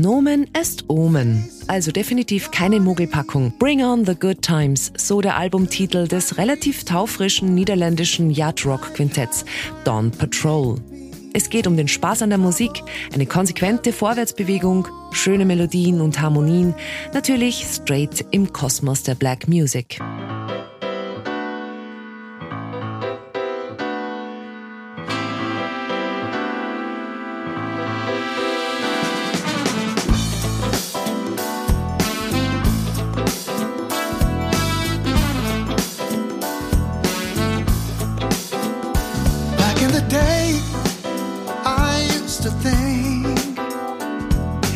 Nomen est Omen. Also definitiv keine Mogelpackung. Bring on the good times, so der Albumtitel des relativ taufrischen niederländischen Yacht-Rock-Quintetts Dawn Patrol. Es geht um den Spaß an der Musik, eine konsequente Vorwärtsbewegung, schöne Melodien und Harmonien, natürlich straight im Kosmos der Black Music. Day, I used to think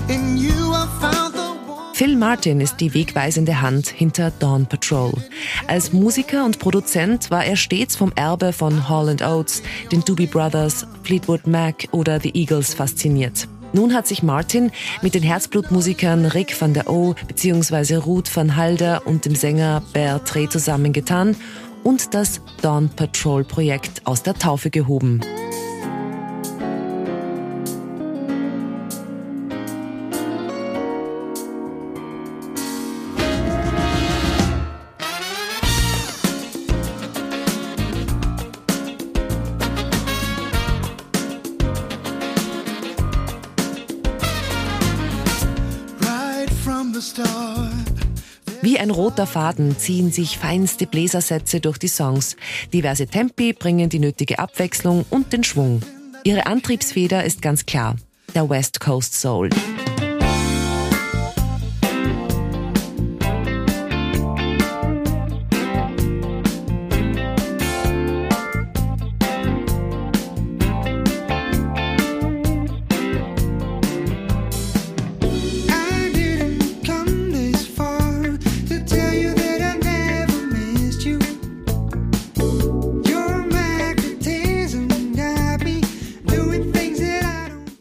in you I found. Phil Martin ist die wegweisende Hand hinter Dawn Patrol. Als Musiker und Produzent war er stets vom Erbe von Hall Oates, den Doobie Brothers, Fleetwood Mac oder The Eagles fasziniert. Nun hat sich Martin mit den Herzblutmusikern Rick van der O bzw. Ruth van Halder und dem Sänger Bear Trey zusammengetan und das Dawn Patrol Projekt aus der Taufe gehoben. Start. Wie ein roter Faden ziehen sich feinste Bläsersätze durch die Songs. Diverse Tempi bringen die nötige Abwechslung und den Schwung. Ihre Antriebsfeder ist ganz klar. Der West Coast Soul.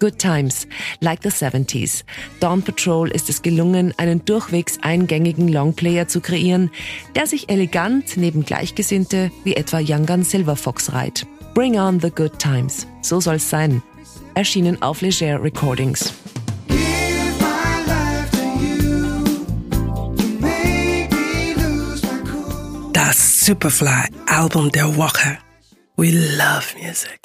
Good Times, like the 70s. Dawn Patrol ist es gelungen, einen durchwegs eingängigen Longplayer zu kreieren, der sich elegant neben Gleichgesinnte wie etwa Young Gun Silver Fox reiht. Bring on the good times. So soll's sein. Erschienen auf Leger Recordings. Das Superfly Album der Woche. We love music.